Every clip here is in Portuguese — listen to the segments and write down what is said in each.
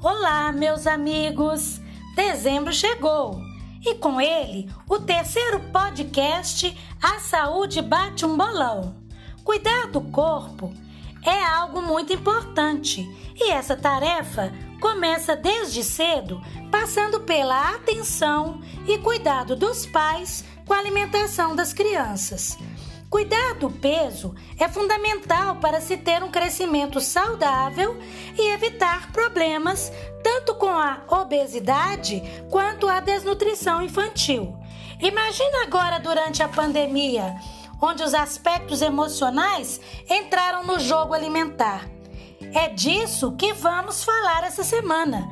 Olá, meus amigos! Dezembro chegou e com ele o terceiro podcast A Saúde Bate um Bolão. Cuidar do corpo é algo muito importante e essa tarefa começa desde cedo, passando pela atenção e cuidado dos pais com a alimentação das crianças. Cuidar do peso é fundamental para se ter um crescimento saudável e evitar problemas tanto com a obesidade quanto a desnutrição infantil. Imagina agora durante a pandemia, onde os aspectos emocionais entraram no jogo alimentar. É disso que vamos falar essa semana.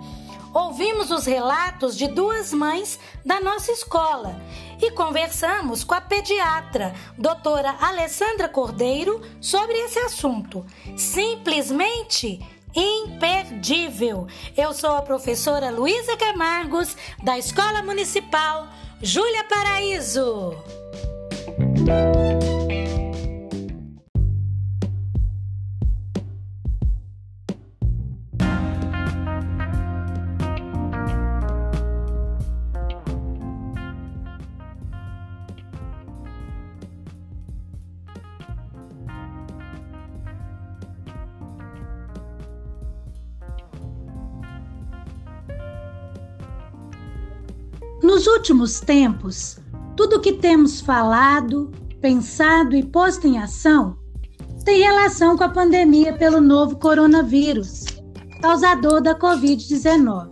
Ouvimos os relatos de duas mães da nossa escola e conversamos com a pediatra, doutora Alessandra Cordeiro, sobre esse assunto. Simplesmente imperdível. Eu sou a professora Luísa Camargos, da Escola Municipal Júlia Paraíso. Nos últimos tempos, tudo o que temos falado, pensado e posto em ação tem relação com a pandemia pelo novo coronavírus, causador da Covid-19.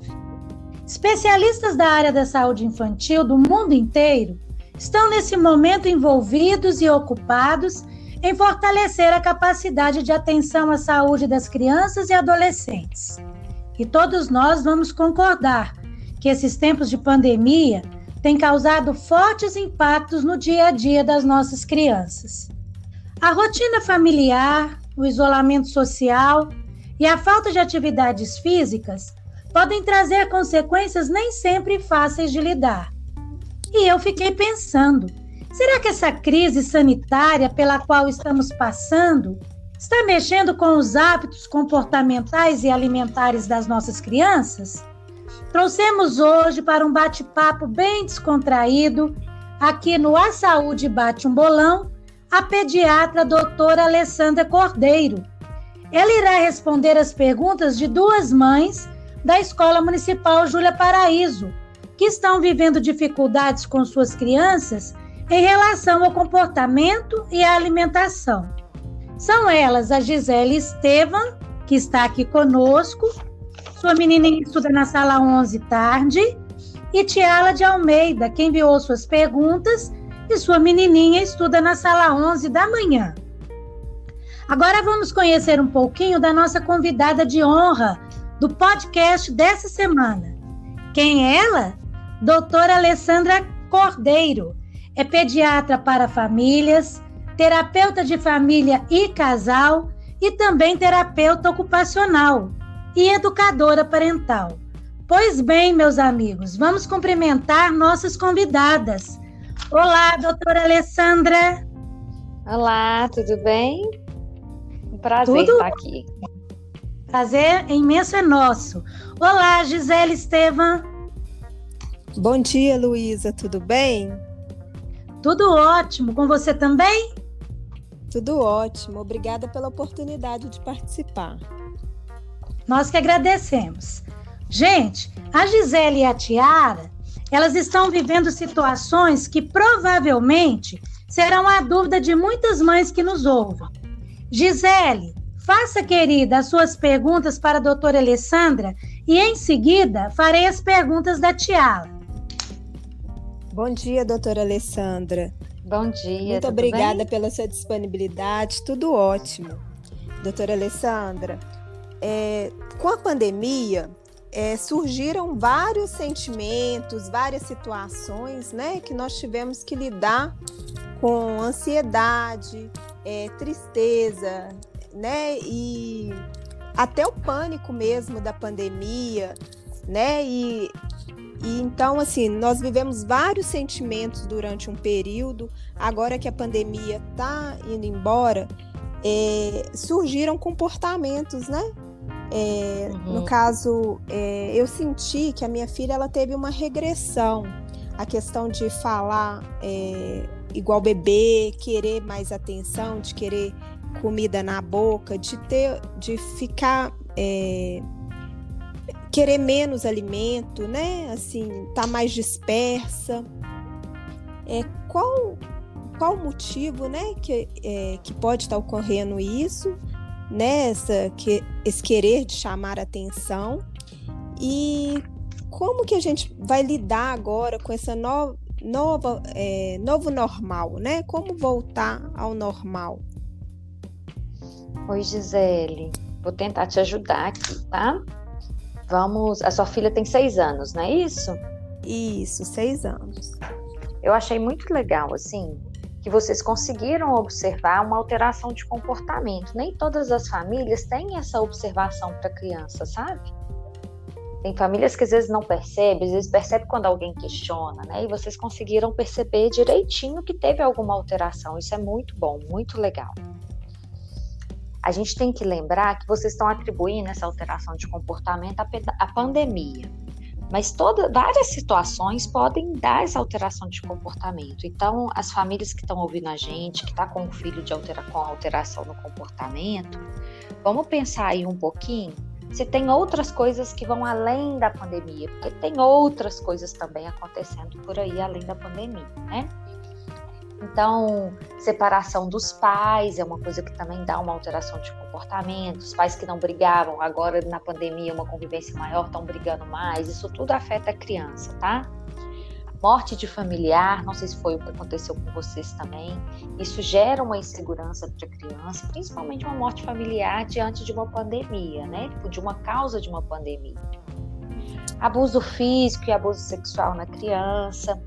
Especialistas da área da saúde infantil do mundo inteiro estão nesse momento envolvidos e ocupados em fortalecer a capacidade de atenção à saúde das crianças e adolescentes. E todos nós vamos concordar que esses tempos de pandemia têm causado fortes impactos no dia a dia das nossas crianças. A rotina familiar, o isolamento social e a falta de atividades físicas podem trazer consequências nem sempre fáceis de lidar. E eu fiquei pensando: será que essa crise sanitária pela qual estamos passando está mexendo com os hábitos comportamentais e alimentares das nossas crianças? Trouxemos hoje para um bate-papo bem descontraído, aqui no A Saúde Bate um Bolão, a pediatra doutora Alessandra Cordeiro. Ela irá responder as perguntas de duas mães da Escola Municipal Júlia Paraíso, que estão vivendo dificuldades com suas crianças em relação ao comportamento e à alimentação. São elas a Gisele Estevam, que está aqui conosco, sua menininha estuda na sala 11 tarde. E Tiala de Almeida, que enviou suas perguntas, e sua menininha estuda na sala 11 da manhã. Agora vamos conhecer um pouquinho da nossa convidada de honra do podcast dessa semana. Quem é ela? Doutora Alessandra Cordeiro. É pediatra para famílias, terapeuta de família e casal e também terapeuta ocupacional e educadora parental. Pois bem, meus amigos, vamos cumprimentar nossas convidadas. Olá, doutora Alessandra. Olá, tudo bem? Um prazer tudo? estar aqui. Prazer imenso é nosso. Olá, Gisele Estevam. Bom dia, Luísa, tudo bem? Tudo ótimo, com você também? Tudo ótimo, obrigada pela oportunidade de participar. Nós que agradecemos. Gente, a Gisele e a Tiara, elas estão vivendo situações que provavelmente serão a dúvida de muitas mães que nos ouvem. Gisele, faça, querida, as suas perguntas para a doutora Alessandra e em seguida farei as perguntas da Tiara. Bom dia, doutora Alessandra. Bom dia. Muito obrigada bem? pela sua disponibilidade, tudo ótimo. Doutora Alessandra, é, com a pandemia, é, surgiram vários sentimentos, várias situações, né, que nós tivemos que lidar com ansiedade, é, tristeza, né, e até o pânico mesmo da pandemia, né, e, e então assim nós vivemos vários sentimentos durante um período. Agora que a pandemia está indo embora, é, surgiram comportamentos, né, É, uhum. No caso, é, eu senti que a minha filha ela teve uma regressão. A questão de falar é, igual bebê, querer mais atenção, de querer comida na boca, de ter, de ficar é, querer menos alimento, né? Assim, tá mais dispersa. É, qual qual o motivo, né, que, é, que pode estar ocorrendo isso, né, essa, que, esse querer de chamar atenção e como que a gente vai lidar agora com essa no, nova, é, novo normal, né? Como voltar ao normal? Oi, Gisele. Vou tentar te ajudar aqui, tá? Vamos. A sua filha tem seis anos, não é isso? Isso, seis anos. Eu achei muito legal, assim, que vocês conseguiram observar uma alteração de comportamento. Nem todas as famílias têm essa observação para criança, sabe? Tem famílias que às vezes não percebem, às vezes percebe quando alguém questiona, né? E vocês conseguiram perceber direitinho que teve alguma alteração. Isso é muito bom, muito legal a gente tem que lembrar que vocês estão atribuindo essa alteração de comportamento à, pandemia. Mas toda, várias situações podem dar essa alteração de comportamento. Então, as famílias que estão ouvindo a gente, que está com um filho de altera, com alteração no comportamento, vamos pensar aí um pouquinho se tem outras coisas que vão além da pandemia, porque tem outras coisas também acontecendo por aí além da pandemia, né? Então, separação dos pais é uma coisa que também dá uma alteração de comportamento. Os pais que não brigavam, agora na pandemia, uma convivência maior, estão brigando mais. Isso tudo afeta a criança, tá? Morte de familiar, não sei se foi o que aconteceu com vocês também. Isso gera uma insegurança para a criança, principalmente uma morte familiar diante de uma pandemia, né? Tipo, de uma causa de uma pandemia. Abuso físico e abuso sexual na criança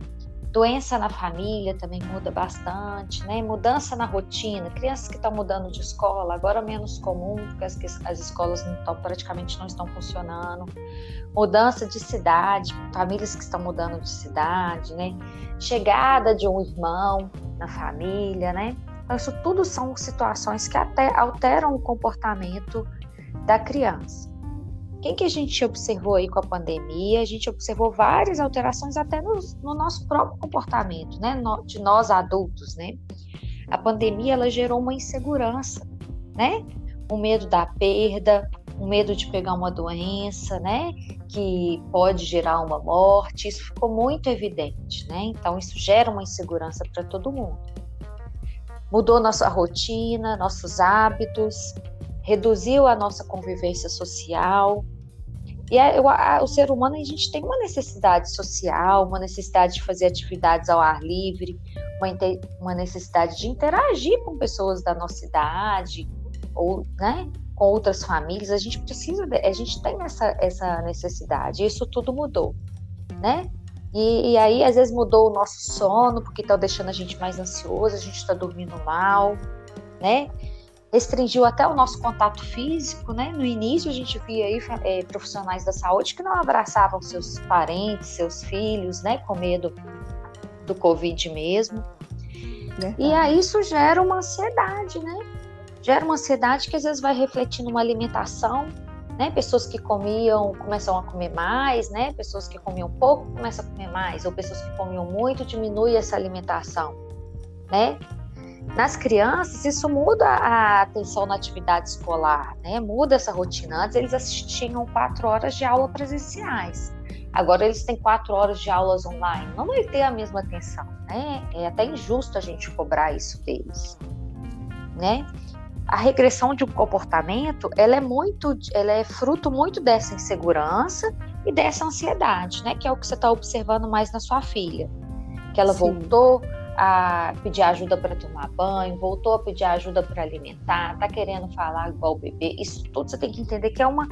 Doença na família também muda bastante, né? Mudança na rotina, crianças que estão mudando de escola, agora menos comum, porque as, as escolas não estão, praticamente não estão funcionando. Mudança de cidade, famílias que estão mudando de cidade, né? Chegada de um irmão na família, né? Então, isso tudo são situações que até alteram o comportamento da criança. Quem que a gente observou aí com a pandemia? A gente observou várias alterações até no, no nosso próprio comportamento, né? No, de nós adultos, né? A pandemia ela gerou uma insegurança, né? O medo da perda, o medo de pegar uma doença, né? Que pode gerar uma morte. Isso ficou muito evidente, né? Então isso gera uma insegurança para todo mundo. Mudou nossa rotina, nossos hábitos, reduziu a nossa convivência social. E a, a, o ser humano, a gente tem uma necessidade social, uma necessidade de fazer atividades ao ar livre, uma, uma necessidade de interagir com pessoas da nossa idade, ou, né, com outras famílias. A gente precisa, a gente tem essa, essa necessidade. Isso tudo mudou, né? E, e aí, às vezes, mudou o nosso sono, porque está deixando a gente mais ansioso, a gente está dormindo mal, né? Restringiu até o nosso contato físico, né? No início a gente via aí é, profissionais da saúde que não abraçavam seus parentes, seus filhos, né? Com medo do Covid mesmo. Verdade. E aí isso gera uma ansiedade, né? Gera uma ansiedade que às vezes vai refletir numa alimentação, né? Pessoas que comiam começam a comer mais, né? Pessoas que comiam pouco começam a comer mais, ou pessoas que comiam muito diminui essa alimentação, né? Nas crianças, isso muda a atenção na atividade escolar, né? Muda essa rotina. Antes eles assistiam quatro horas de aula presenciais. Agora eles têm quatro horas de aulas online. Não vai ter a mesma atenção, né? É até injusto a gente cobrar isso deles, né? A regressão de um comportamento, ela é muito, ela é fruto muito dessa insegurança e dessa ansiedade, né? Que é o que você está observando mais na sua filha, que ela Sim. voltou a pedir ajuda para tomar banho, voltou a pedir ajuda para alimentar, tá querendo falar igual o bebê. Isso tudo você tem que entender que é uma,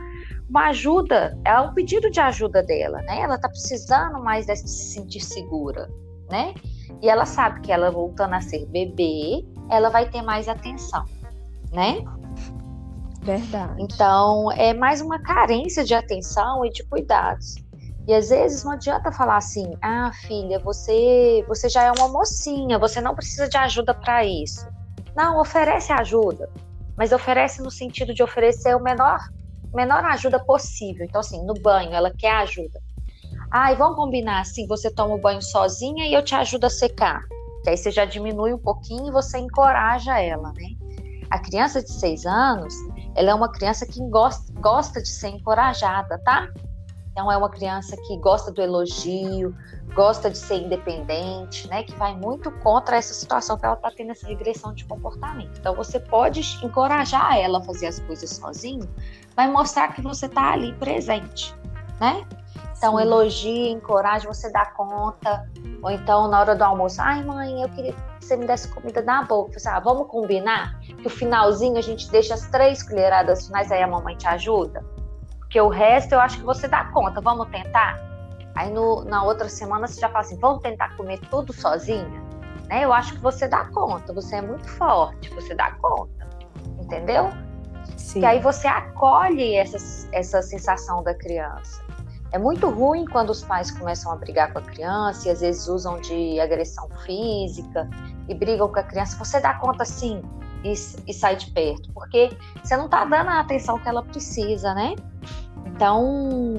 uma ajuda, é um pedido de ajuda dela, né? Ela tá precisando mais de se sentir segura, né? E ela sabe que ela voltando a ser bebê, ela vai ter mais atenção, né? Verdade. Então, é mais uma carência de atenção e de cuidados. E às vezes não adianta falar assim: "Ah, filha, você, você já é uma mocinha, você não precisa de ajuda para isso". Não, oferece ajuda, mas oferece no sentido de oferecer o menor menor ajuda possível. Então, assim, no banho, ela quer ajuda. Ah, e vamos combinar assim: você toma o banho sozinha e eu te ajudo a secar. Que aí você já diminui um pouquinho e você encoraja ela, né? A criança de seis anos, ela é uma criança que gosta, gosta de ser encorajada, tá? Então é uma criança que gosta do elogio, gosta de ser independente, né? Que vai muito contra essa situação que ela está tendo essa regressão de comportamento. Então você pode encorajar ela a fazer as coisas sozinho, vai mostrar que você está ali presente, né? Então, Sim. elogie, encoraje, você dá conta. Ou então, na hora do almoço, ai, mãe, eu queria que você me desse comida na boca. Você, ah, vamos combinar que o finalzinho a gente deixa as três colheradas finais, aí a mamãe te ajuda? Porque o resto eu acho que você dá conta. Vamos tentar? Aí no, na outra semana você já fala assim, vamos tentar comer tudo sozinha? Né? Eu acho que você dá conta, você é muito forte, você dá conta. Entendeu? Sim. Que aí você acolhe essa, essa sensação da criança. É muito ruim quando os pais começam a brigar com a criança e às vezes usam de agressão física e brigam com a criança. Você dá conta sim e, e sai de perto, porque você não está dando a atenção que ela precisa, né? Então,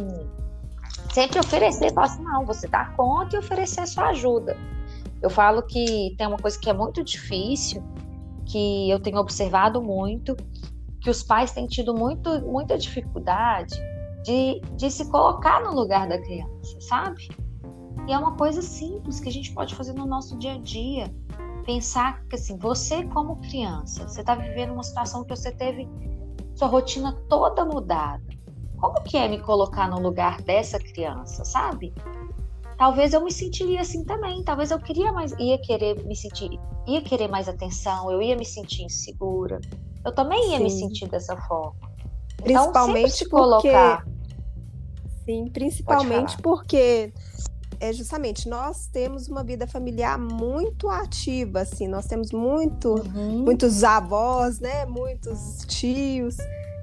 sempre oferecer, falar assim, não, você dá conta e oferecer a sua ajuda. Eu falo que tem uma coisa que é muito difícil, que eu tenho observado muito, que os pais têm tido muito, muita dificuldade de, de se colocar no lugar da criança, sabe? E é uma coisa simples que a gente pode fazer no nosso dia a dia. Pensar que, assim, você como criança, você está vivendo uma situação que você teve sua rotina toda mudada. Como que é me colocar no lugar dessa criança, sabe? Talvez eu me sentiria assim também. Talvez eu queria mais, ia querer me sentir, ia querer mais atenção. Eu ia me sentir insegura. Eu também ia Sim. me sentir dessa forma. Então, Principalmente então, porque colocar Sim, principalmente porque é justamente nós temos uma vida familiar muito ativa, assim, nós temos muito, uhum. muitos avós, né, muitos tios,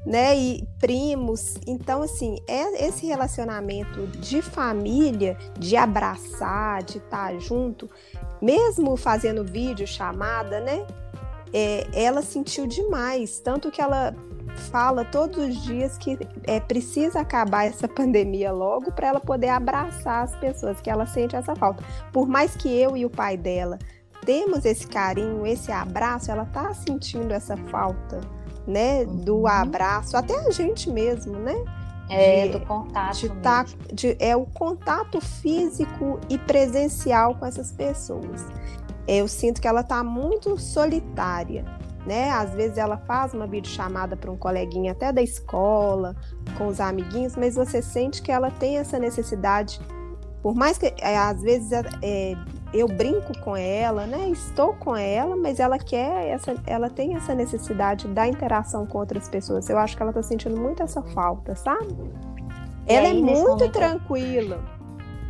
né, e primos. Então, assim, é esse relacionamento de família, de abraçar, de estar junto, mesmo fazendo vídeo chamada, né, é, ela sentiu demais, tanto que ela fala todos os dias que é precisa acabar essa pandemia logo para ela poder abraçar as pessoas, que ela sente essa falta. Por mais que eu e o pai dela temos esse carinho, esse abraço, ela tá sentindo essa falta, né, do uhum. abraço, até a gente mesmo, né? É, de, do contato. De tá, de, é o contato físico e presencial com essas pessoas. Eu sinto que ela está muito solitária né? Às vezes ela faz uma videochamada para um coleguinha até da escola, com os amiguinhos, mas você sente que ela tem essa necessidade. Por mais que é, às vezes é, é, eu brinco com ela, né? Estou com ela, mas ela quer essa, ela tem essa necessidade da interação com outras pessoas. Eu acho que ela está sentindo muito essa falta, sabe? ela é muito momento... tranquila,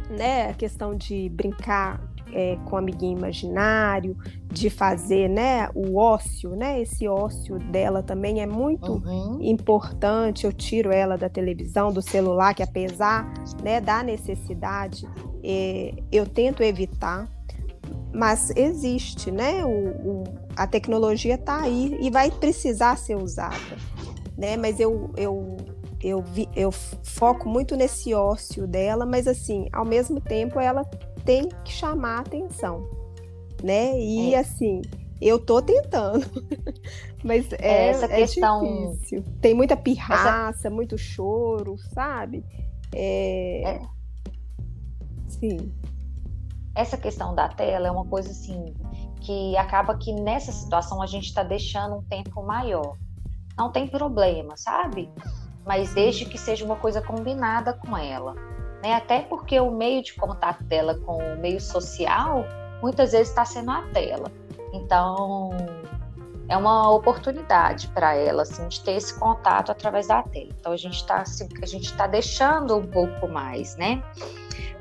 né? A questão de brincar é, com amiguinho imaginário, de fazer né, o ócio, né? Esse ócio dela também é muito uhum. importante. Eu tiro ela da televisão, do celular, que apesar né, da necessidade, é, eu tento evitar. Mas existe, né? O, o a tecnologia está aí e vai precisar ser usada. Né? Mas eu, eu eu, vi, eu foco muito nesse ócio dela, mas assim, ao mesmo tempo ela tem que chamar a atenção, né? E é. assim, eu tô tentando, mas é, essa é questão difícil. Tem muita pirraça, essa... muito choro, sabe? É... é... Sim. Essa questão da tela é uma coisa assim que acaba que nessa situação a gente está deixando um tempo maior. Não tem problema, sabe? Mas desde que seja uma coisa combinada com ela né? Até porque o meio de contato dela com o meio social muitas vezes está sendo a tela. Então, é uma oportunidade para ela assim, de ter esse contato através da tela. Então, a gente está assim, a gente está deixando um pouco mais, né?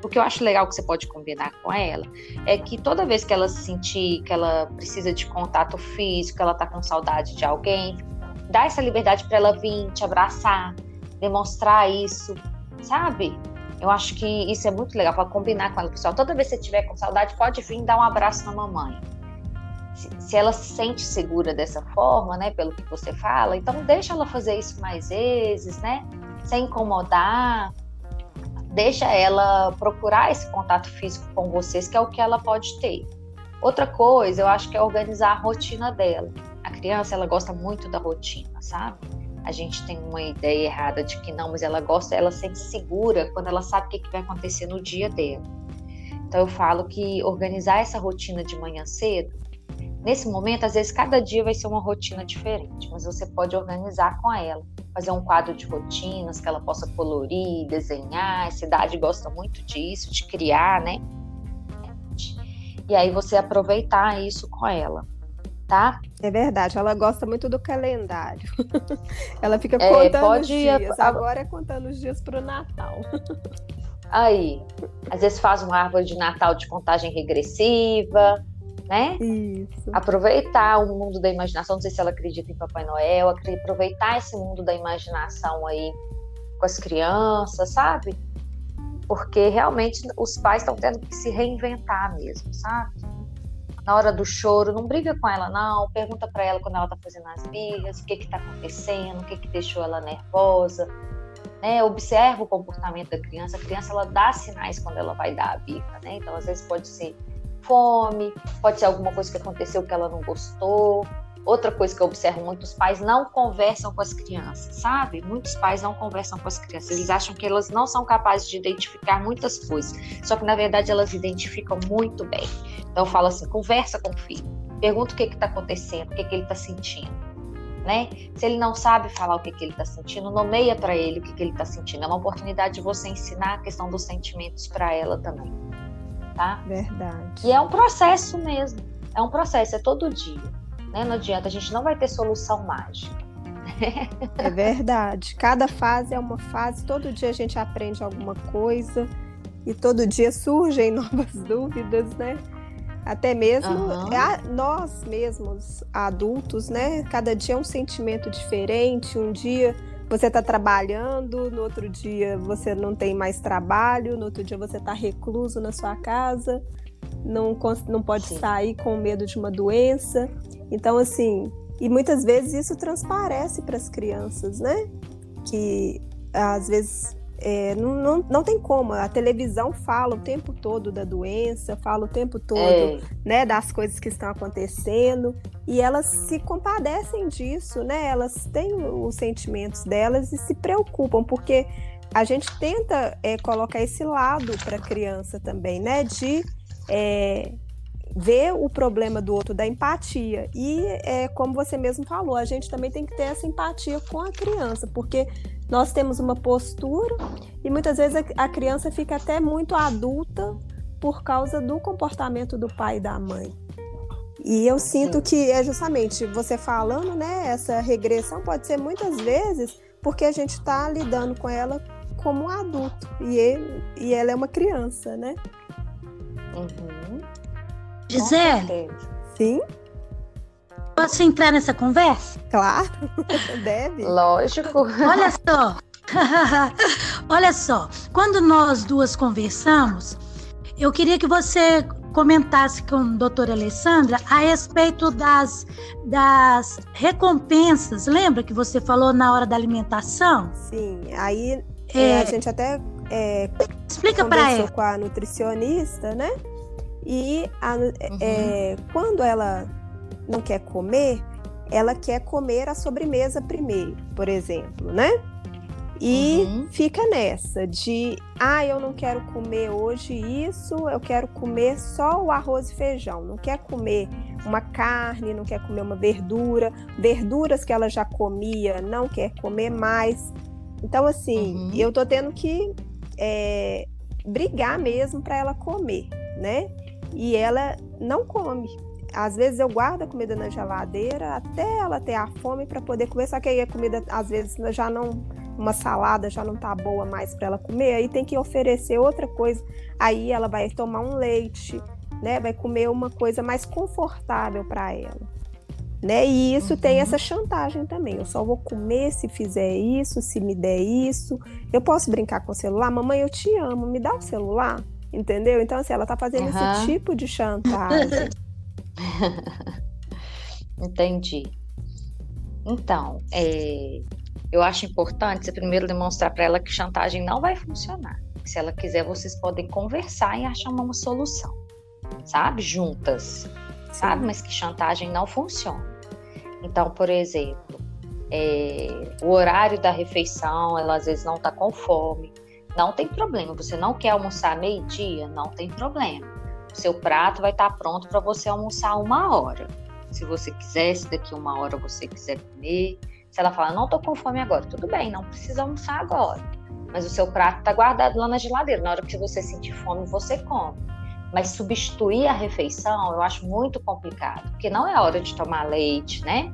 O que eu acho legal que você pode combinar com ela é que toda vez que ela se sentir que ela precisa de contato físico, ela está com saudade de alguém, dá essa liberdade para ela vir te abraçar, demonstrar isso, sabe? Eu acho que isso é muito legal para combinar com ela, pessoal. Toda vez que você tiver com saudade, pode vir dar um abraço na mamãe. se, ela se sente segura dessa forma, né, pelo que você fala, então deixa ela fazer isso mais vezes, né, sem incomodar, deixa ela procurar esse contato físico com vocês, que é o que ela pode ter. Outra coisa, eu acho que é organizar a rotina dela. A criança, ela gosta muito da rotina, sabe? A gente tem uma ideia errada de que não, mas ela gosta, ela sente segura quando ela sabe o que, que vai acontecer no dia dela. Então eu falo que organizar essa rotina de manhã cedo, nesse momento, às vezes cada dia vai ser uma rotina diferente, mas você pode organizar com ela, fazer um quadro de rotinas que ela possa colorir, desenhar. A cidade gosta muito disso, de criar, né? E aí você aproveitar isso com ela, tá? É verdade, ela gosta muito do calendário. ela fica é, contando os dias. Agora é contando os dias para o Natal. Aí, às vezes faz uma árvore de Natal de contagem regressiva, né? Isso. Aproveitar o mundo da imaginação, não sei se ela acredita em Papai Noel, aproveitar esse mundo da imaginação aí com as crianças, sabe? Porque realmente os pais estão tendo que se reinventar mesmo, sabe? Na hora do choro, não briga com ela, não. Pergunta para ela quando ela tá fazendo as birras, o que que tá acontecendo, o que que deixou ela nervosa né? Observa o comportamento da criança. A criança ela dá sinais quando ela vai dar a birra, né? Então às vezes pode ser fome, pode ser alguma coisa que aconteceu que ela não gostou. Outra coisa que eu observo, muitos pais não conversam com as crianças, sabe? Muitos pais não conversam com as crianças. Eles acham que elas não são capazes de identificar muitas coisas. Só que, na verdade, elas identificam muito bem. Então, eu falo assim, conversa com o filho. Pergunta o que está acontecendo, o que, que ele está sentindo né? Se ele não sabe falar o que, que ele está sentindo, nomeia para ele o que, que ele está sentindo. É uma oportunidade de você ensinar a questão dos sentimentos para ela também, tá? Verdade. E é um processo mesmo. É um processo, é todo dia. Né? Não adianta, a gente não vai ter solução mágica. É verdade. Cada fase é uma fase, todo dia a gente aprende alguma coisa e todo dia surgem novas dúvidas, né? Até mesmo uhum. nós mesmos, adultos, né? Cada dia é um sentimento diferente. Um dia você está trabalhando, no outro dia você não tem mais trabalho, no outro dia você está recluso na sua casa, não, não pode Sim. sair com medo de uma doença. Então, assim, e muitas vezes isso transparece para as crianças, né? Que às vezes é, não, não, não tem como. A televisão fala o tempo todo da doença, fala o tempo todo é. né, das coisas que estão acontecendo. E elas se compadecem disso, né? Elas têm os sentimentos delas e se preocupam, porque a gente tenta é, colocar esse lado para a criança também, né? De é, ver o problema do outro, da empatia. E é, como você mesmo falou, a gente também tem que ter essa empatia com a criança, porque nós temos uma postura e muitas vezes a criança fica até muito adulta por causa do comportamento do pai e da mãe. E eu sinto que é justamente você falando, né? Essa regressão pode ser muitas vezes porque a gente está lidando com ela como um adulto e, ele, e ela é uma criança, né? Uhum. Gisele? Sim? Posso entrar nessa conversa? Claro, deve. Lógico. Olha só. Olha só, quando nós duas conversamos, eu queria que você comentasse com a doutora Alessandra a respeito das, das recompensas. Lembra que você falou na hora da alimentação? Sim, aí é, a gente até é, explica para ela com a nutricionista, né? E a, uhum. é, quando ela não quer comer, ela quer comer a sobremesa primeiro, por exemplo, né? E uhum. fica nessa de, ah, eu não quero comer hoje isso, eu quero comer só o arroz e feijão. Não quer comer uma carne, não quer comer uma verdura, verduras que ela já comia, não quer comer mais. Então, assim, uhum. eu tô tendo que é, brigar mesmo para ela comer, né? E ela não come às vezes eu guardo a comida na geladeira até ela ter a fome para poder comer, só que aí a comida às vezes já não uma salada já não tá boa mais para ela comer, aí tem que oferecer outra coisa. Aí ela vai tomar um leite, né? Vai comer uma coisa mais confortável para ela. Né? E isso uhum. tem essa chantagem também. Eu só vou comer se fizer isso, se me der isso. Eu posso brincar com o celular, mamãe, eu te amo, me dá o celular, entendeu? Então assim, ela tá fazendo uhum. esse tipo de chantagem. Entendi. Então, é, eu acho importante você primeiro demonstrar para ela que chantagem não vai funcionar. Se ela quiser, vocês podem conversar e achar uma solução, sabe? Juntas, Sim. sabe? Mas que chantagem não funciona. Então, por exemplo, é, o horário da refeição, ela às vezes não está com fome, não tem problema. Você não quer almoçar meio-dia? Não tem problema. O seu prato vai estar tá pronto para você almoçar uma hora. Se você quiser, se daqui uma hora você quiser comer. Se ela falar, não estou com fome agora, tudo bem, não precisa almoçar agora. Mas o seu prato está guardado lá na geladeira. Na hora que você sentir fome, você come. Mas substituir a refeição eu acho muito complicado, porque não é hora de tomar leite, né?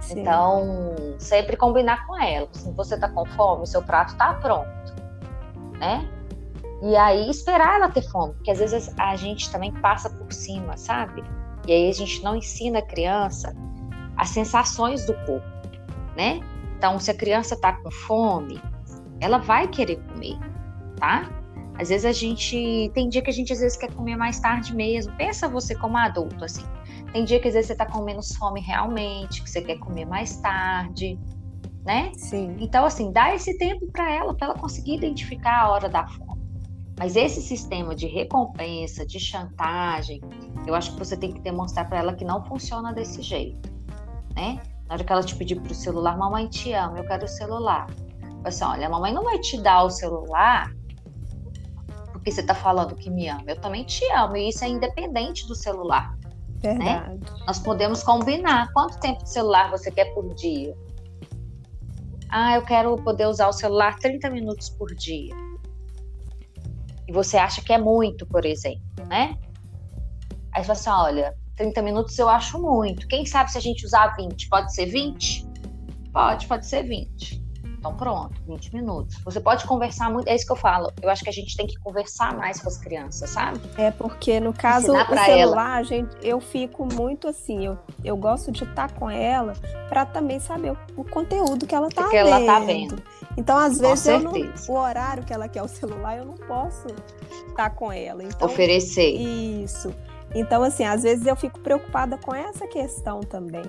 Sim. Então, sempre combinar com ela. Se você está com fome, o seu prato está pronto, né? E aí esperar ela ter fome, porque às vezes a gente também passa por cima, sabe? E aí a gente não ensina a criança as sensações do corpo, né? Então, se a criança está com fome, ela vai querer comer, tá? Às vezes a gente tem dia que a gente às vezes quer comer mais tarde mesmo. Pensa você como adulto assim. Tem dia que às vezes você está com menos fome realmente, que você quer comer mais tarde, né? Sim. Então assim, dá esse tempo para ela, para ela conseguir identificar a hora da fome. Mas esse sistema de recompensa, de chantagem, eu acho que você tem que demonstrar para ela que não funciona desse jeito, né? Na hora que ela te pedir para o celular, mamãe te ama, eu quero o celular. Assim, olha, a mamãe não vai te dar o celular porque você está falando que me ama. Eu também te amo e isso é independente do celular. Né? Verdade. Né? Nós podemos combinar. Quanto tempo de celular você quer por dia? Ah, eu quero poder usar o celular 30 minutos por dia. E você acha que é muito, por exemplo, né? Aí você fala assim: olha, 30 minutos eu acho muito. Quem sabe se a gente usar 20? Pode ser 20? Pode, pode ser 20. Então, pronto, 20 minutos. Você pode conversar muito, é isso que eu falo. Eu acho que a gente tem que conversar mais com as crianças, sabe? É, porque no caso do celular, gente, eu fico muito assim, eu, eu gosto de estar com ela para também saber o, o, conteúdo que ela está vendo. ela tá vendo. Então, às vezes, não, o horário que ela quer o celular, eu não posso estar com ela. Então, Oferecer. Isso. Então, assim, às vezes eu fico preocupada com essa questão também.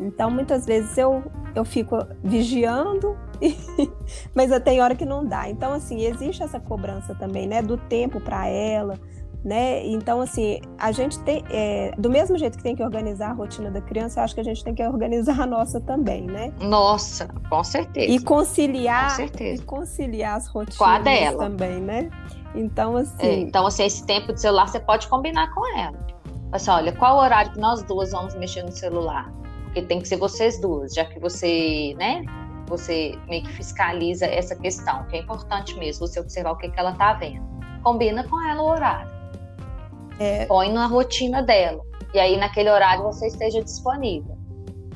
Então, muitas vezes eu, eu fico vigiando, mas tem hora que não dá. Então, assim, existe essa cobrança também, né, do tempo para ela, né? Então, assim, a gente tem, é, do mesmo jeito que tem que organizar a rotina da criança, acho que a gente tem que organizar a nossa também, né? Nossa, com certeza. E conciliar, com certeza. E conciliar as rotinas com a dela. também, né? Então, assim. É, então, assim, esse tempo de celular você pode combinar com ela. Assim, olha, qual o horário que nós duas vamos mexer no celular? Porque tem que ser vocês duas, já que você, né, você meio que fiscaliza essa questão, que é importante mesmo você observar o que, que ela tá vendo. Combina com ela o horário. É... Põe na rotina dela. E aí, naquele horário, você esteja disponível.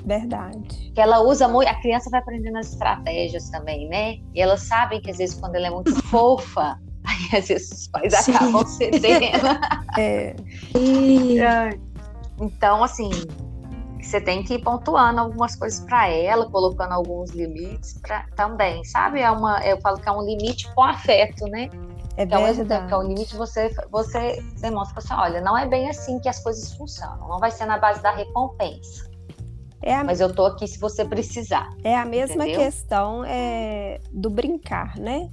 Verdade. Que ela usa muito, a criança vai aprendendo as estratégias também, né? E elas sabem que às vezes quando ela é muito fofa, aí às vezes os pais Sim. acabam cedendo. é. E... Então, assim, você tem que ir pontuando algumas coisas para ela, colocando alguns limites pra, também, sabe? É uma, eu falo que é um limite com afeto, né? É que ao mesmo tempo que é um limite, você, você demonstra assim, olha, não é bem assim que as coisas funcionam. Não vai ser na base da recompensa. É a... Mas eu tô aqui se você precisar. É a mesma entendeu? questão é, do brincar, né?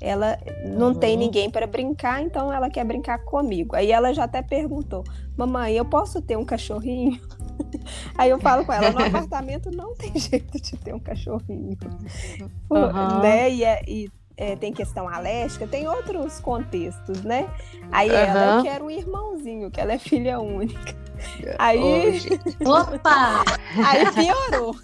Ela não uhum. tem ninguém para brincar, então ela quer brincar comigo. Aí ela já até perguntou: Mamãe, eu posso ter um cachorrinho? Aí eu falo com ela, no apartamento não tem jeito de ter um cachorrinho. Uhum. Né? E, é, e é, tem questão alérgica, tem outros contextos, né? Aí uhum. ela, eu quero um irmãozinho, que ela é filha única. Aí. Opa! Aí piorou.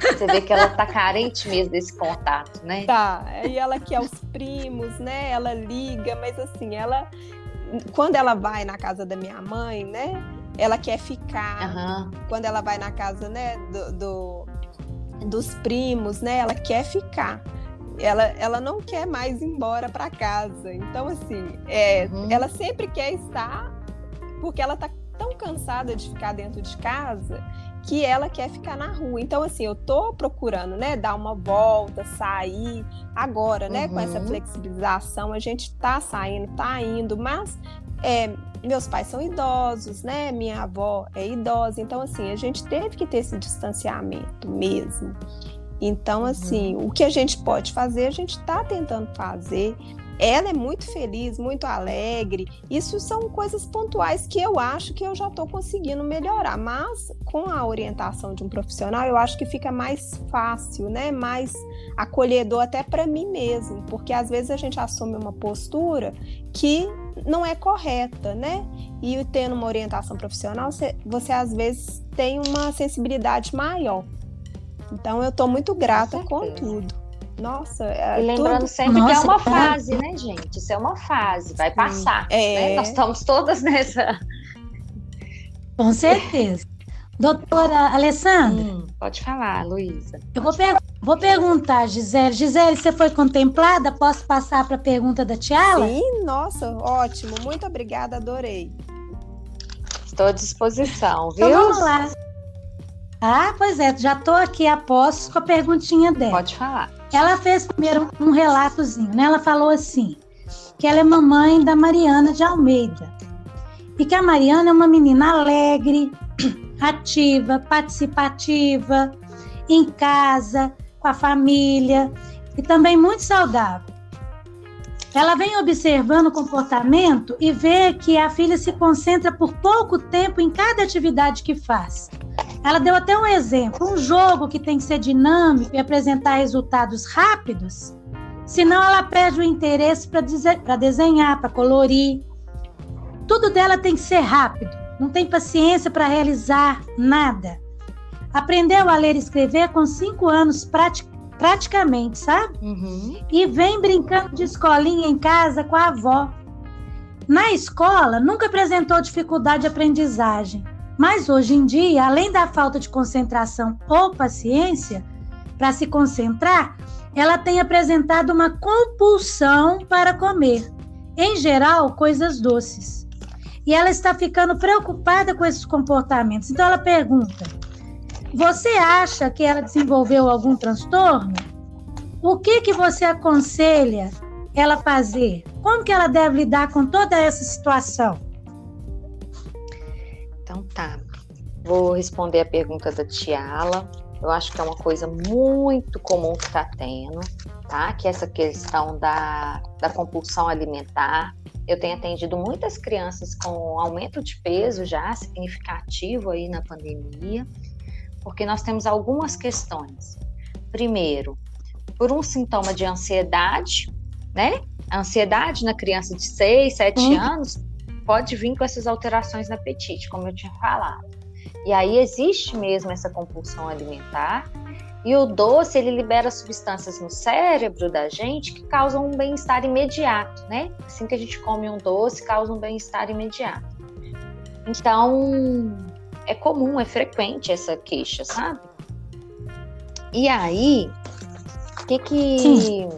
Você vê que ela tá carente mesmo desse contato, né? Tá. Aí ela quer os primos, né? Ela liga, mas assim, ela. Quando ela vai na casa da minha mãe, né? Ela quer ficar. Uhum. Quando ela vai na casa, né, do, do, dos primos, né, ela quer ficar. Ela, ela não quer mais ir embora para casa. Então, assim, é, uhum. ela sempre quer estar, porque ela tá tão cansada de ficar dentro de casa que ela quer ficar na rua. Então, assim, eu tô procurando, né, dar uma volta, sair. Agora, né, uhum. com essa uhum. flexibilização, a gente tá saindo, tá indo, mas é, meus pais são idosos, né? Minha avó é idosa, então assim, a gente teve que ter esse distanciamento mesmo. Então, assim, uhum. o que a gente pode fazer, a gente está tentando fazer. Ela é muito feliz, muito alegre. Isso são coisas pontuais que eu acho que eu já estou conseguindo melhorar. Mas com a orientação de um profissional, eu acho que fica mais fácil, né? Mais acolhedor até para mim mesmo, porque às vezes a gente assume uma postura que não é correta, né? E tendo uma orientação profissional, você, você às vezes tem uma sensibilidade maior. Então eu estou muito grata com, com tudo. Nossa, é e lembrando tudo... sempre Nossa, que é uma fase, né, gente? Isso é uma fase, vai passar. É... Né? Nós estamos todas nessa. Com certeza. Doutora Alessandra. Hum, pode falar, Luísa. Eu vou, per vou perguntar, Gisele. Gisele, você foi contemplada? Posso passar para a pergunta da Tiala? Sim, nossa, ótimo. Muito obrigada, adorei. Estou à disposição, então viu? Então vamos lá. Ah, pois é, já estou aqui a posto com a perguntinha dela. Pode falar. Ela fez primeiro um relatozinho, né? Ela falou assim, que ela é mamãe da Mariana de Almeida. E que a Mariana é uma menina alegre, ativa, participativa, em casa, com a família e também muito saudável. Ela vem observando o comportamento e vê que a filha se concentra por pouco tempo em cada atividade que faz. Ela deu até um exemplo: um jogo que tem que ser dinâmico e apresentar resultados rápidos, senão ela perde o interesse para desenhar, para colorir. Tudo dela tem que ser rápido, não tem paciência para realizar nada. Aprendeu a ler e escrever com cinco anos prati praticamente, sabe? Uhum. E vem brincando de escolinha em casa com a avó. Na escola, nunca apresentou dificuldade de aprendizagem. Mas hoje em dia, além da falta de concentração ou paciência para se concentrar, ela tem apresentado uma compulsão para comer, em geral, coisas doces. E ela está ficando preocupada com esses comportamentos. Então ela pergunta: Você acha que ela desenvolveu algum transtorno? O que que você aconselha ela fazer? Como que ela deve lidar com toda essa situação? Então tá. Vou responder a pergunta da Tiala. Eu acho que é uma coisa muito comum que está tendo, tá? Que é essa questão da, da compulsão alimentar. Eu tenho atendido muitas crianças com aumento de peso já significativo aí na pandemia, porque nós temos algumas questões. Primeiro, por um sintoma de ansiedade, né? A ansiedade na criança de 6, 7 hum. anos pode vir com essas alterações no apetite, como eu tinha falado. E aí existe mesmo essa compulsão alimentar. E o doce, ele libera substâncias no cérebro da gente que causam um bem-estar imediato, né? Assim que a gente come um doce, causa um bem-estar imediato. Então, é comum, é frequente essa queixa, sabe? E aí, o que que... Sim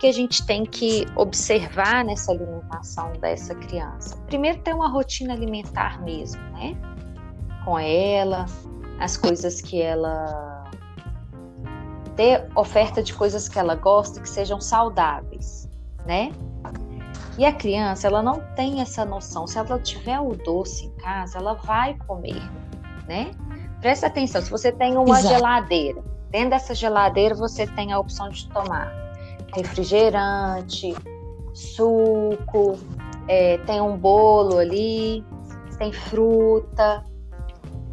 que a gente tem que observar nessa alimentação dessa criança? Primeiro, ter uma rotina alimentar mesmo, né? Com ela, as coisas que ela. Ter oferta de coisas que ela gosta que sejam saudáveis, né? E a criança, ela não tem essa noção. Se ela tiver o doce em casa, ela vai comer, né? Presta atenção, se você tem uma Exato. geladeira, dentro dessa geladeira você tem a opção de tomar refrigerante, suco, é, tem um bolo ali, tem fruta.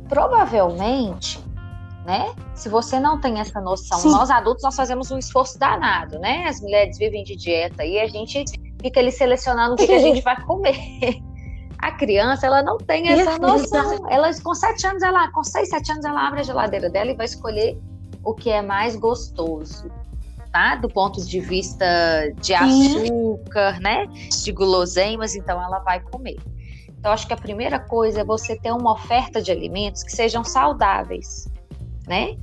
Provavelmente, né? Se você não tem essa noção, Sim. nós adultos nós fazemos um esforço danado, né? As mulheres vivem de dieta e a gente fica ali selecionando o que, que a gente vai comer. A criança, ela não tem essa noção. Ela, com sete anos, ela, com seis, sete anos, ela abre a geladeira dela e vai escolher o que é mais gostoso tá? Do ponto de vista de açúcar, Sim. né? De guloseimas, então ela vai comer. Então, acho que a primeira coisa é você ter uma oferta de alimentos que sejam saudáveis, né?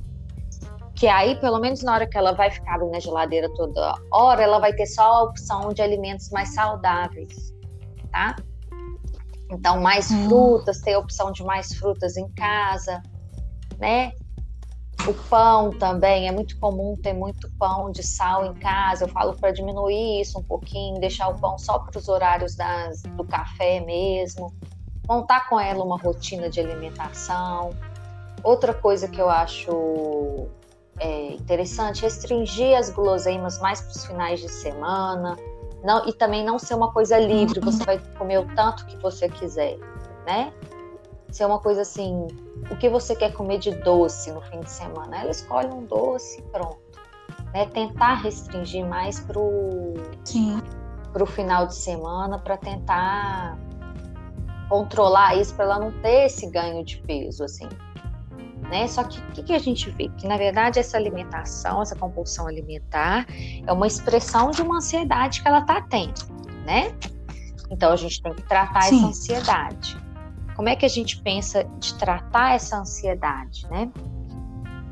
Que aí, pelo menos na hora que ela vai ficar na geladeira toda hora, ela vai ter só a opção de alimentos mais saudáveis, tá? Então, mais hum. frutas, ter a opção de mais frutas em casa, né? O pão também, é muito comum ter muito pão de sal em casa. Eu falo para diminuir isso um pouquinho, deixar o pão só para os horários das, do café mesmo. Montar com ela uma rotina de alimentação. Outra coisa que eu acho é, interessante, restringir as guloseimas mais para os finais de semana. Não, e também não ser uma coisa livre, você vai comer o tanto que você quiser, né? Ser uma coisa assim, o que você quer comer de doce no fim de semana? Ela escolhe um doce pronto. Né? Tentar restringir mais pro, Sim. pro final de semana para tentar controlar isso para ela não ter esse ganho de peso assim. Né? Só que o que, que, a gente vê? Que na verdade essa alimentação, essa compulsão alimentar, é uma expressão de uma ansiedade que ela está tendo, né? Então a gente tem que tratar Sim. essa ansiedade. Como é que a gente pensa de tratar essa ansiedade, né?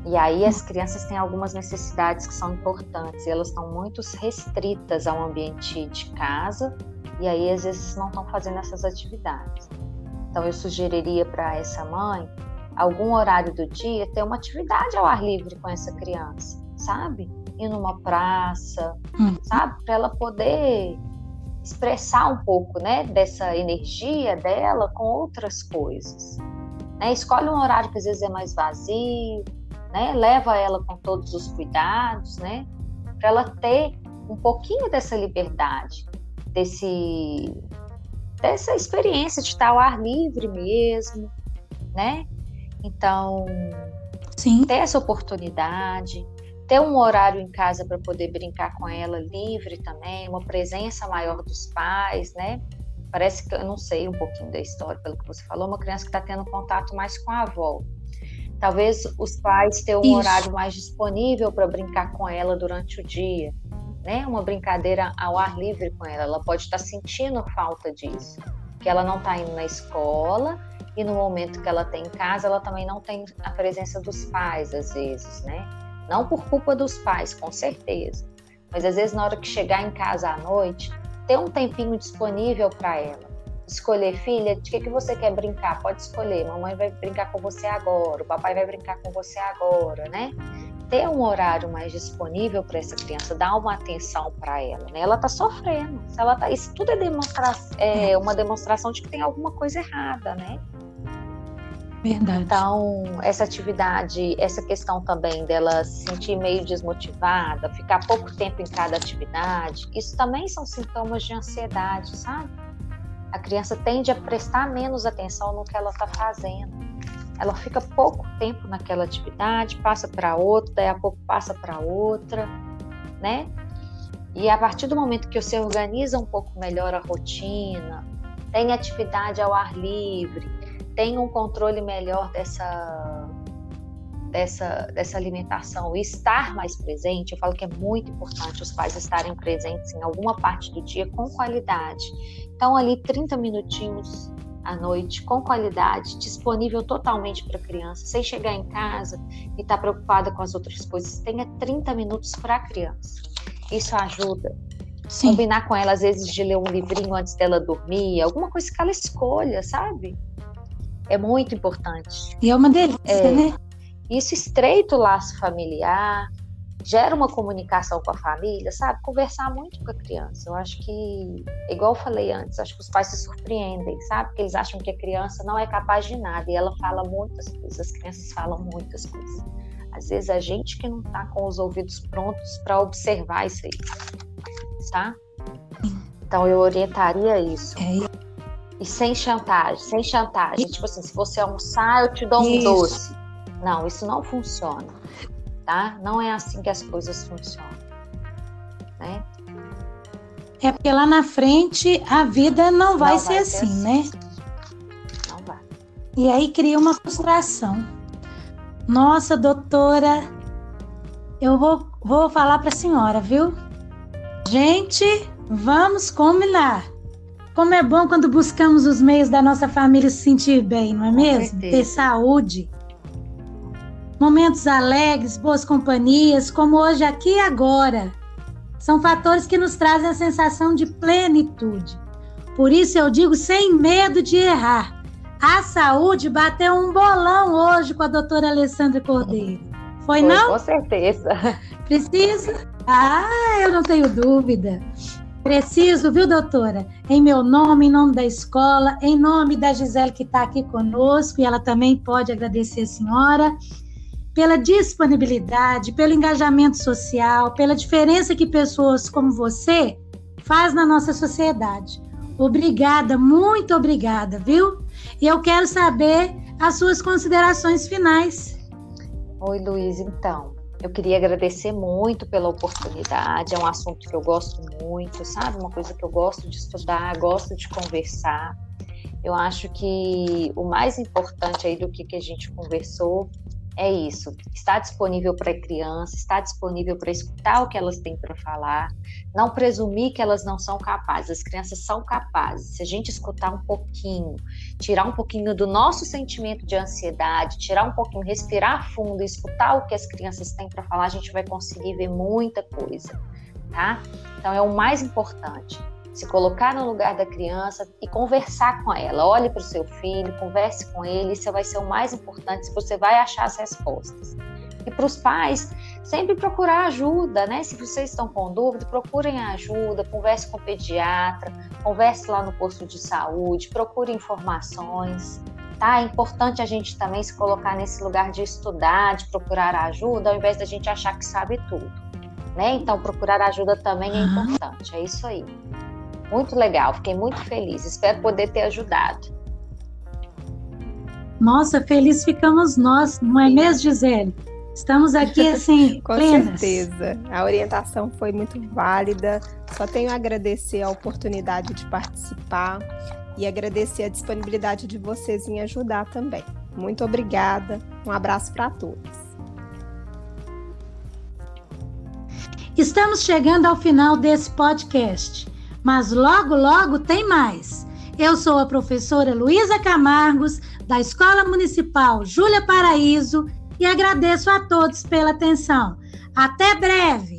E aí as crianças têm algumas necessidades que são importantes, e elas estão muito restritas ao ambiente de casa, e aí às vezes não estão fazendo essas atividades. Então eu sugeriria para essa mãe algum horário do dia ter uma atividade ao ar livre com essa criança, sabe? Ir numa praça, hum. sabe? Para ela poder expressar um pouco, né, dessa energia dela com outras coisas. Né? Escolhe um horário que às vezes é mais vazio, né? Leva ela com todos os cuidados, né? Para ela ter um pouquinho dessa liberdade, desse dessa experiência de estar ao ar livre mesmo, né? Então, Sim. ter essa oportunidade, ter um horário em casa para poder brincar com ela livre também, uma presença maior dos pais, né? Parece que eu não sei um pouquinho da história, pelo que você falou, uma criança que está tendo contato mais com a avó. Talvez os pais tenham um Isso. horário mais disponível para brincar com ela durante o dia, né? Uma brincadeira ao ar livre com ela. Ela pode estar tá sentindo falta disso, que ela não está indo na escola e no momento que ela tem em casa, ela também não tem a presença dos pais às vezes, né? Não por culpa dos pais, com certeza. Mas às vezes, na hora que chegar em casa à noite, ter um tempinho disponível para ela. Escolher, filha, de que, que você quer brincar? Pode escolher. Mamãe vai brincar com você agora, o papai vai brincar com você agora, né? Ter um horário mais disponível para essa criança, dar uma atenção para ela, né? Ela está sofrendo. Ela tá, isso tudo é, demonstra é uma demonstração de que tem alguma coisa errada, né? Verdade. Então, essa atividade, essa questão também dela se sentir meio desmotivada, ficar pouco tempo em cada atividade, isso também são sintomas de ansiedade, sabe? A criança tende a prestar menos atenção no que ela está fazendo. Ela fica pouco tempo naquela atividade, passa para outra, daí a pouco passa para outra, né? E a partir do momento que você organiza um pouco melhor a rotina, tem atividade ao ar livre, tem um controle melhor dessa, dessa, dessa alimentação e estar mais presente, eu falo que é muito importante os pais estarem presentes em alguma parte do dia com qualidade. Então, ali 30 minutinhos à noite, com qualidade, disponível totalmente para a criança, sem chegar em casa e estar tá preocupada com as outras coisas. Tenha 30 minutos para a criança. Isso ajuda. Sim. Combinar com ela, às vezes, de ler um livrinho antes dela dormir, alguma coisa que ela escolha, sabe? É muito importante. E é uma delícia, é, né? Isso estreita o laço familiar, gera uma comunicação com a família, sabe? Conversar muito com a criança. Eu acho que, igual eu falei antes, acho que os pais se surpreendem, sabe? Porque eles acham que a criança não é capaz de nada e ela fala muitas coisas, as crianças falam muitas coisas. Às vezes a gente que não tá com os ouvidos prontos para observar isso aí, tá? Então eu orientaria isso. É. E sem chantagem, sem chantagem. Tipo assim, se você almoçar, eu te dou um isso. doce. Não, isso não funciona. Tá? Não é assim que as coisas funcionam. Né? É porque lá na frente a vida não vai, não ser, vai assim, assim, né? Não vai. E aí cria uma frustração. Nossa, doutora, eu vou, vou falar para a senhora, viu? Gente, vamos combinar. Como é bom quando buscamos os meios da nossa família se sentir bem, não é Com mesmo? Certeza. Ter saúde. Momentos alegres, boas companhias, como hoje aqui e agora. São fatores que nos trazem a sensação de plenitude. Por isso eu digo sem medo de errar. A saúde bateu um bolão hoje com a doutora Alessandra Cordeiro. Foi, Foi não? Com certeza. Precisa? Ah, eu não tenho dúvida. Preciso, viu, doutora? Em meu nome, em nome da escola, em nome da Gisele que está aqui conosco, e ela também pode agradecer a senhora pela disponibilidade, pelo engajamento social, pela diferença que pessoas como você faz na nossa sociedade. Obrigada, muito obrigada, viu? E eu quero saber as suas considerações finais. Oi, Luiz, então. Eu queria agradecer muito pela oportunidade. É um assunto que eu gosto muito, sabe? Uma coisa que eu gosto de estudar, gosto de conversar. Eu acho que o mais importante aí do que, que a gente conversou é isso. Está disponível para a criança, está disponível para escutar o que elas têm para falar, não presumir que elas não são capazes. As crianças são capazes. Se a gente escutar um pouquinho, tirar um pouquinho do nosso sentimento de ansiedade, tirar um pouquinho, respirar fundo e escutar o que as crianças têm para falar, a gente vai conseguir ver muita coisa, tá? Então é o mais importante se colocar no lugar da criança e conversar com ela. Olhe para o seu filho, converse com ele, isso vai ser o mais importante, você vai achar as respostas. E para os pais, sempre procurar ajuda, né? Se vocês estão com dúvida, procurem ajuda, converse com o pediatra, converse lá no posto de saúde, procure informações. Tá? É importante a gente também se colocar nesse lugar de estudar, de procurar ajuda, ao invés da gente achar que sabe tudo. Né? Então, procurar ajuda também é importante. É isso aí. Muito legal, fiquei muito feliz. Espero poder ter ajudado. Nossa, feliz ficamos nós, não é mesmo, Gisele? Estamos aqui assim, Com plenas. certeza. A orientação foi muito válida. Só tenho a agradecer a oportunidade de participar e agradecer a disponibilidade de vocês em ajudar também. Muito obrigada. Um abraço para todos. Estamos chegando ao final desse podcast mas logo, logo tem mais. Eu sou a professora Luísa Camargos, da Escola Municipal Júlia Paraíso, e agradeço a todos pela atenção. Até breve!